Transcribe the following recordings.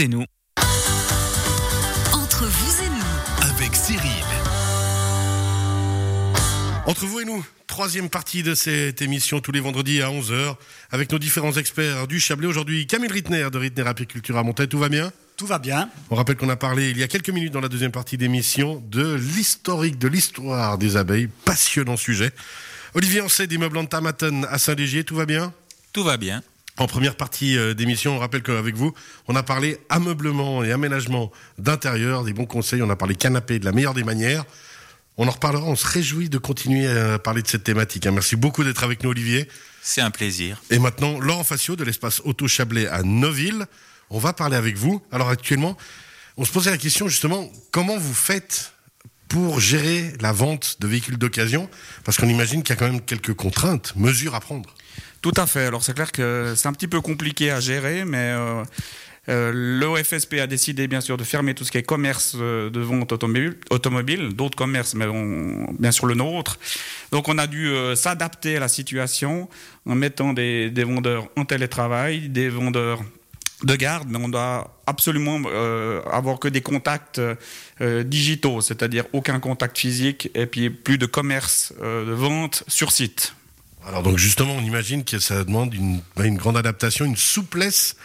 et nous. Entre vous et nous, avec Cyril. Entre vous et nous, troisième partie de cette émission tous les vendredis à 11h avec nos différents experts du Chablais. Aujourd'hui, Camille Rittner de Rittner Apiculture à Montagne. Tout va bien? Tout va bien. On rappelle qu'on a parlé il y a quelques minutes dans la deuxième partie d'émission de l'historique de l'histoire des abeilles. Passionnant sujet. Olivier Ancet d'immeuble en Tamaton à Saint-Légier. Tout va bien? Tout va bien. En première partie euh, d'émission, on rappelle qu'avec vous, on a parlé ameublement et aménagement d'intérieur, des bons conseils, on a parlé canapé de la meilleure des manières. On en reparlera, on se réjouit de continuer à parler de cette thématique. hein. Merci beaucoup d'être avec nous, Olivier. C'est un plaisir. Et maintenant, Laurent Facio de l'espace Auto Chablais à Neuville. On va parler avec vous. Alors actuellement, on se posait la question justement, comment vous faites pour gérer la vente de véhicules d'occasion? Parce qu'on imagine qu'il y a quand même quelques contraintes, mesures à prendre. Tout à fait. Alors c'est clair que c'est un petit peu compliqué à gérer, mais euh, euh, l'OFSP a décidé bien sûr de fermer tout ce qui est commerce euh, de vente automobile, d'autres commerces, mais bien sûr le nôtre. Donc on a dû euh, s'adapter à la situation en mettant des, des vendeurs en télétravail, des vendeurs de garde, mais on doit absolument avoir que des contacts digitaux, c'est-à-dire aucun contact physique et puis plus de commerce de vente sur site. Alors donc justement, on imagine que ça demande une, une grande adaptation, une souplesse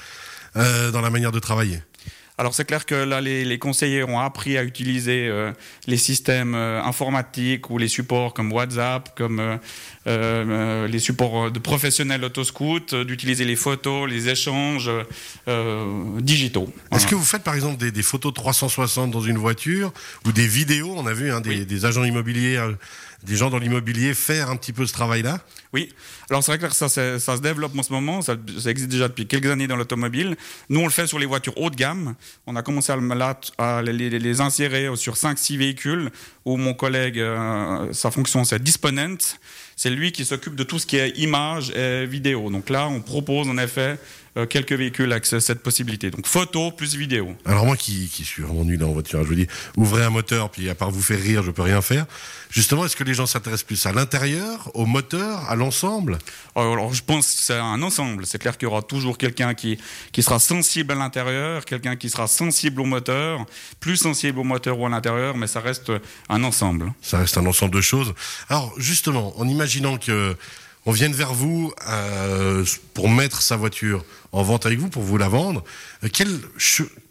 euh, dans la manière de travailler. Alors c'est clair que là, les, les conseillers ont appris à utiliser euh, les systèmes euh, informatiques ou les supports comme WhatsApp, comme euh, les supports de professionnels autoscout, d'utiliser les photos, les échanges digitaux. Est-ce que vous faites par exemple des, des photos 360 dans une voiture ou des vidéos? On a vu hein, des, Oui. des agents immobiliers, des gens dans l'immobilier faire un petit peu ce travail-là. Oui, alors c'est vrai que ça, se développe en ce moment, ça, existe déjà depuis quelques années dans l'automobile. Nous, on le fait sur les voitures haut de gamme. On a commencé à, les- les insérer sur 5-6 véhicules où mon collègue, euh, sa fonction, c'est Disponent. C'est lui qui s'occupe de tout ce qui est image et vidéo. Donc là, on propose en effet euh, quelques véhicules ce- cette possibilité. Donc photo plus vidéo. Alors moi qui, qui suis vraiment nul en voiture, je vous dis, ouvrez un moteur, puis à part vous faire rire, je peux rien faire. Justement, est-ce que les gens s'intéressent plus à l'intérieur, au moteur, à l'ensemble? Alors, je pense que c'est un ensemble. C'est clair qu'il y aura toujours quelqu'un qui, qui sera sensible à l'intérieur, quelqu'un qui sera sensible au moteur, plus sensible au moteur ou à l'intérieur, mais ça reste un ensemble. Ça reste un ensemble de choses. Alors justement, en imaginant que on vienne vers vous euh, pour mettre sa voiture en vente avec vous, pour vous la vendre, euh, quel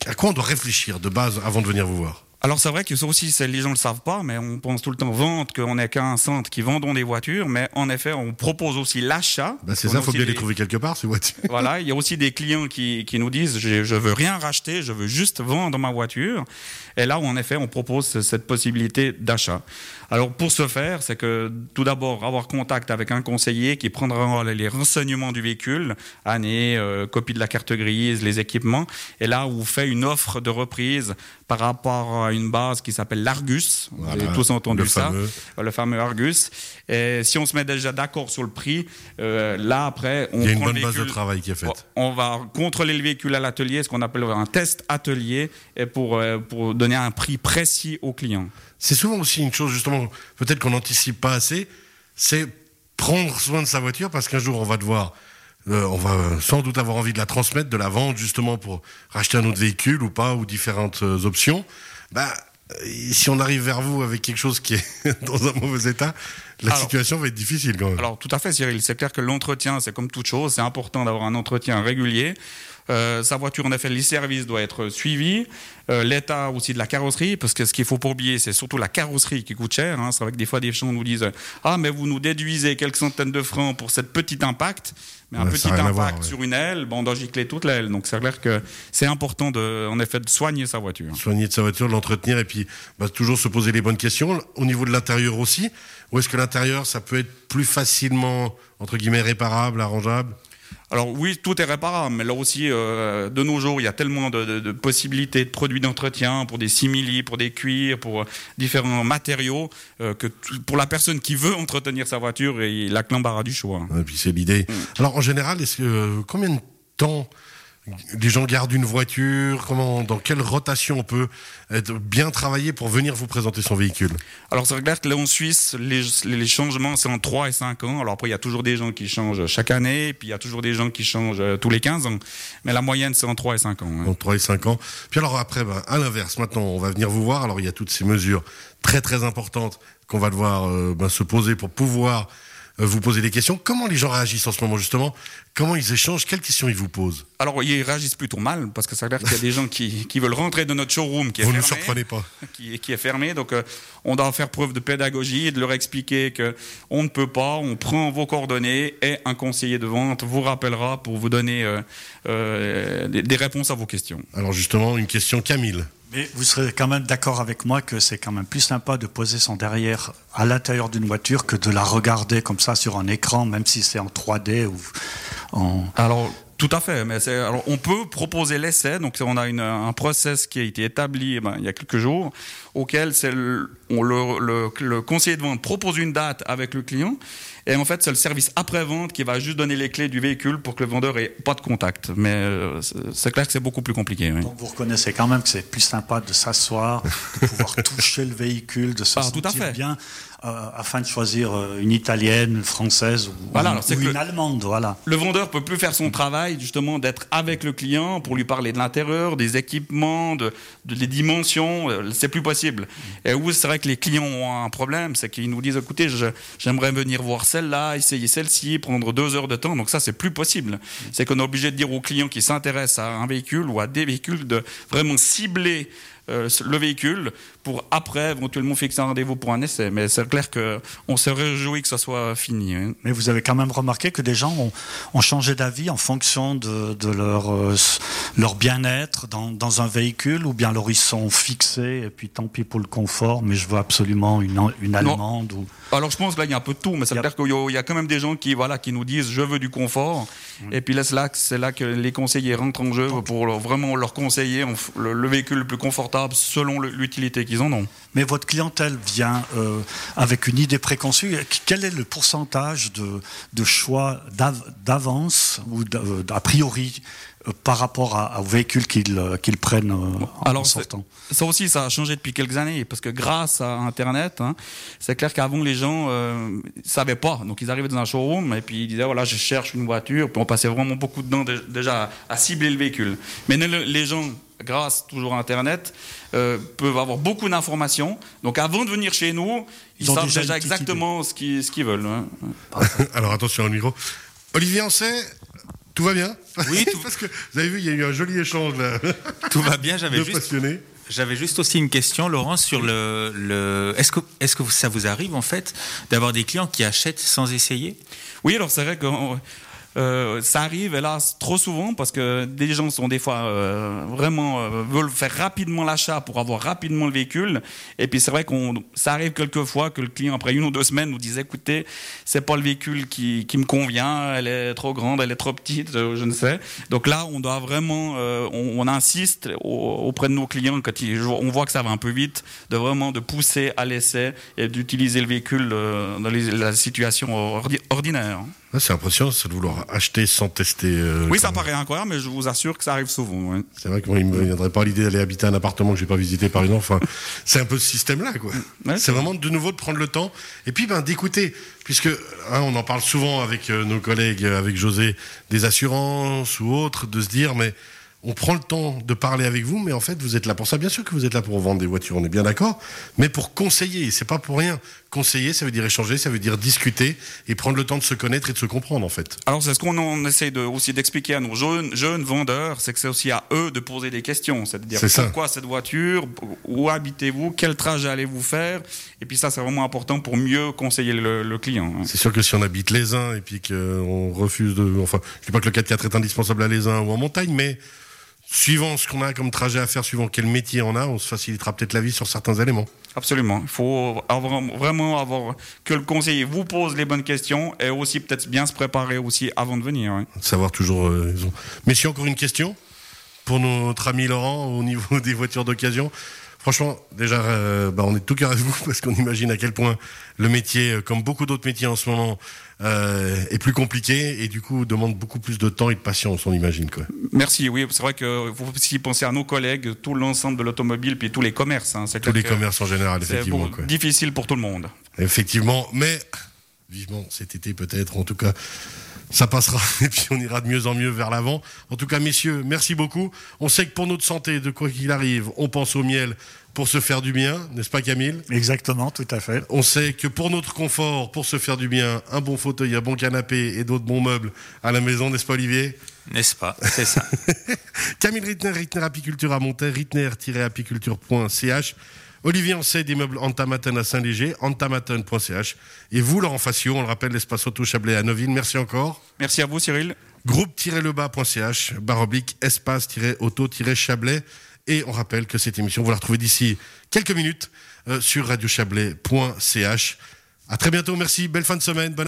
à quoi on doit réfléchir de base avant de venir vous voir? Alors c'est vrai que ça aussi, les gens ne le savent pas, mais on pense tout le temps vente, qu'on n'est qu'un centre qui vendons des voitures, mais en effet, on propose aussi l'achat. bah, C'est On ça, a faut bien les trouver quelque part ces voitures. Voilà, il y a aussi des clients qui, qui nous disent je, je veux rien racheter, je veux juste vendre ma voiture. Et là où en effet on propose ce- cette possibilité d'achat. Alors pour ce faire, c'est que tout d'abord avoir contact avec un conseiller qui prendra les renseignements du véhicule, année, euh, copie de la carte grise, les équipements, et là où fait une offre de reprise par rapport à une base qui s'appelle l'Argus. Vous Voilà, avez tous entendu le ça fameux. le fameux Argus. Et si on se met déjà d'accord sur le prix, euh, là après, on Il y a une bonne base de travail qui est faite. on va contrôler le véhicule à l'atelier, ce qu'on appelle un test atelier, et pour, euh, pour donner un prix précis au client. C'est souvent aussi une chose, justement, peut-être qu'on n'anticipe pas assez, c'est prendre soin de sa voiture parce qu'un jour on va devoir, euh, on va sans doute avoir envie de la transmettre, de la vendre justement pour racheter un autre véhicule ou pas, ou différentes euh, options. Bah, euh, si on arrive vers vous avec quelque chose qui est dans un mauvais état, la Alors- situation va être difficile quand même. Alors tout à fait Cyril, c'est clair que l'entretien, c'est comme toute chose, c'est important d'avoir un entretien régulier. Euh, sa voiture, en effet, les services doivent être suivis. Euh, L'état aussi de la carrosserie, parce que ce qu'il faut pas oublier, c'est surtout la carrosserie qui coûte cher. Hein. C'est vrai que des fois, des gens nous disent Ah, mais vous nous déduisez quelques centaines de francs pour cette petite impact. Mais un petit impact voir, ouais. sur une aile, bon, on doit gicler toute l'aile. Donc c'est clair que c'est important, de, en effet, de soigner sa voiture. Soigner de sa voiture, l'entretenir et puis bah, toujours se poser les bonnes questions. Au niveau de l'intérieur aussi, où est-ce que l'intérieur, ça peut être plus facilement, entre guillemets, réparable, arrangeable? Alors oui, tout est réparable, mais là aussi, euh, de nos jours, il y a tellement de, de- de possibilités de produits d'entretien pour des simili, pour des cuirs, pour différents matériaux, euh, que pour la personne qui veut entretenir sa voiture, il a que l'embarras du choix. Et puis c'est l'idée. Alors en général, est-ce que euh, combien de temps les gens gardent une voiture Comment, dans quelle rotation on peut être bien travaillé pour venir vous présenter son véhicule? Alors c'est clair que là en Suisse, les, les changements c'est en 3 et 5 ans. Alors après il y a toujours des gens qui changent chaque année, et puis il y a toujours des gens qui changent euh, tous les 15 ans. Mais la moyenne c'est en 3 et 5 ans. hein. En 3 et 5 ans. Puis alors après, ben, à l'inverse, maintenant, on va venir vous voir. Alors il y a toutes ces mesures très très importantes qu'on va devoir euh, ben, se poser pour pouvoir vous poser des questions. Comment les gens réagissent en ce moment justement? Comment ils échangent? Quelles questions ils vous posent? Alors ils réagissent plutôt mal parce que c'est clair qu'il y a des gens qui, qui veulent rentrer dans notre showroom qui est Vous ne fermé. surprenez pas. qui, qui est fermé. Donc, euh, on doit faire preuve de pédagogie et de leur expliquer que on ne peut pas. On prend vos coordonnées et un conseiller de vente vous rappellera pour vous donner euh, euh, des, des réponses à vos questions. Alors justement, une question Camille. Mais vous serez quand même d'accord avec moi que c'est quand même plus sympa de poser son derrière à l'intérieur d'une voiture que de la regarder comme ça sur un écran, même si c'est en 3D ou en... Tout à fait, mais c'est, alors on peut proposer l'essai. Donc on a une, un process qui a été établi eh ben, il y a quelques jours, auquel c'est le, on, le, le, le conseiller de vente propose une date avec le client, et en fait c'est le service après vente qui va juste donner les clés du véhicule pour que le vendeur ait pas de contact. Mais euh, c'est, clair que c'est beaucoup plus compliqué. Oui. Donc vous reconnaissez quand même que c'est plus sympa de s'asseoir, de pouvoir toucher le véhicule, de se Ah, tout à sentir fait. bien, euh, afin de choisir euh, une italienne, une française ou, Voilà, une allemande. Voilà. Le vendeur peut plus faire son travail justement d'être avec le client pour lui parler de l'intérieur, des équipements, de, de les dimensions. euh, C'est plus possible. Et où c'est vrai que les clients ont un problème, c'est qu'ils nous disent écoutez, j'aimerais venir voir celle-là, essayer celle-ci, prendre deux heures de temps. Donc ça, c'est plus possible. C'est qu'on est obligé de dire aux clients qui s'intéressent à un véhicule ou à des véhicules de vraiment cibler euh, le véhicule pour après éventuellement fixer un rendez-vous pour un essai. Mais c'est clair que on se réjouit que ça soit fini. hein. Mais vous avez quand même remarqué que des gens ont, ont changé d'avis en fonction de, de leur, euh, leur bien-être dans, dans un véhicule, ou bien alors ils sont fixés, et puis tant pis pour le confort, mais je veux absolument une, une allemande. Ou... Alors je pense que là il y a un peu de tout, mais ça veut a- dire qu'il y a- quand même des gens qui voilà qui nous disent je veux du confort, et puis là c'est là que c'est là que les conseillers rentrent en jeu pour leur- vraiment leur conseiller le véhicule le plus confortable selon l'utilité qu'ils en ont. Mais votre clientèle vient euh, avec une idée préconçue. Quel est le pourcentage de, de choix d'av- d'avance ou d'a euh, priori par rapport à, au véhicule qu'ils euh, qu'ils prennent euh, en Alors, c'est- sortant Ça aussi, ça a changé depuis quelques années, parce que grâce à Internet, hein, c'est clair qu'avant les gens euh, savaient pas. Donc ils arrivaient dans un showroom et puis ils disaient voilà, je cherche une voiture. Puis on passait vraiment beaucoup de temps dé- déjà à cibler le véhicule. Mais le- les gens, grâce toujours à Internet, euh, peuvent avoir beaucoup d'informations. Donc avant de venir chez nous, ils, Ils ont savent déjà exactement ce qu'ils ce qu'ils veulent. hein. Alors attention au micro. Olivier Ancet, tout va bien Oui, tout- Parce que vous avez vu, il y a eu un joli échange là, Tout va bien. J'avais juste, passionnés. j'avais juste aussi une question, Laurent, sur le. le est-ce que, est-ce que ça vous arrive en fait d'avoir des clients qui achètent sans essayer? Oui, alors c'est vrai que euh, ça arrive, hélas, trop souvent parce que des gens sont des fois euh, vraiment euh, veulent faire rapidement l'achat pour avoir rapidement le véhicule. Et puis c'est vrai qu'on, ça arrive quelquefois que le client après une ou deux semaines nous dise écoutez, c'est pas le véhicule qui, qui me convient, elle est trop grande, elle est trop petite, je ne sais. Donc là, on doit vraiment, on, insiste au- auprès de nos clients quand on voit que ça va un peu vite, de vraiment de pousser à l'essai et d'utiliser le véhicule dans la situation ordi- ordinaire. Ah, c'est impressionnant, ça de vouloir acheter sans tester. euh, Oui, ça paraît incroyable, mais je vous assure que ça arrive souvent. ouais. C'est vrai que moi, il me viendrait pas l'idée d'aller habiter un appartement que j'ai pas visité par exemple. Enfin, c'est un peu ce système-là, quoi. Ouais, c'est vraiment de nouveau de prendre le temps et puis ben d'écouter, puisque hein, on en parle souvent avec euh, nos collègues, euh, avec José, des assurances ou autres, de se dire mais on prend le temps de parler avec vous, mais en fait vous êtes là pour ça. Bien sûr que vous êtes là pour vendre des voitures, on est bien d'accord, mais pour conseiller, c'est pas pour rien. Conseiller, ça veut dire échanger, ça veut dire discuter et prendre le temps de se connaître et de se comprendre en fait. Alors c'est ce qu'on on essaie de, aussi d'expliquer à nos jeunes, jeunes vendeurs, c'est que c'est aussi à eux de poser des questions, c'est-à-dire C'est ça. pourquoi cette voiture, où habitez-vous, quel trajet allez-vous faire, et puis ça c'est vraiment important pour mieux conseiller le, le client. hein. C'est sûr que si on habite les uns et puis qu'on refuse de. Enfin, je dis pas que le 4x4 est indispensable à les uns ou en montagne, mais suivant ce qu'on a comme trajet à faire, suivant quel métier on a, on se facilitera peut-être la vie sur certains éléments. Absolument. Il faut avoir, vraiment avoir que le conseiller vous pose les bonnes questions et aussi peut-être bien se préparer aussi avant de venir. Savoir toujours. euh. Messieurs, encore une question pour notre ami Laurent au niveau des voitures d'occasion. Franchement, déjà, euh, bah, on est tout cœur avec vous parce qu'on imagine à quel point le métier, euh, comme beaucoup d'autres métiers en ce moment, euh, est plus compliqué et du coup demande beaucoup plus de temps et de patience, on imagine. Quoi. Merci, oui, c'est vrai qu'il faut aussi penser à nos collègues, tout l'ensemble de l'automobile, puis tous les commerces. Hein. Tous les commerces en général, effectivement. C'est difficile pour tout le monde. Effectivement, mais vivement cet été peut-être, en tout cas ça passera et puis on ira de mieux en mieux vers l'avant. En tout cas, messieurs, merci beaucoup. On sait que pour notre santé, de quoi qu'il arrive, on pense au miel pour se faire du bien, n'est-ce pas Camille? Exactement, tout à fait. On sait que pour notre confort, pour se faire du bien, un bon fauteuil, un bon canapé et d'autres bons meubles à la maison, n'est-ce pas Olivier? N'est-ce pas? C'est ça. Camille Rittner, Rittner Apiculture à Monterre, rittner-apiculture.ch. Olivier Ancet d'immeuble Antamaten à Saint-Léger, antamaten.ch. Et vous, Laurent Facio, on le rappelle, l'espace auto Chablais à Neuville. Merci encore. Merci à vous, Cyril. Groupe-lebas.ch, baroblique, espace-auto-chablais. Et on rappelle que cette émission, vous la retrouvez d'ici quelques minutes euh, sur radiochablais.ch. À très bientôt, merci, belle fin de semaine.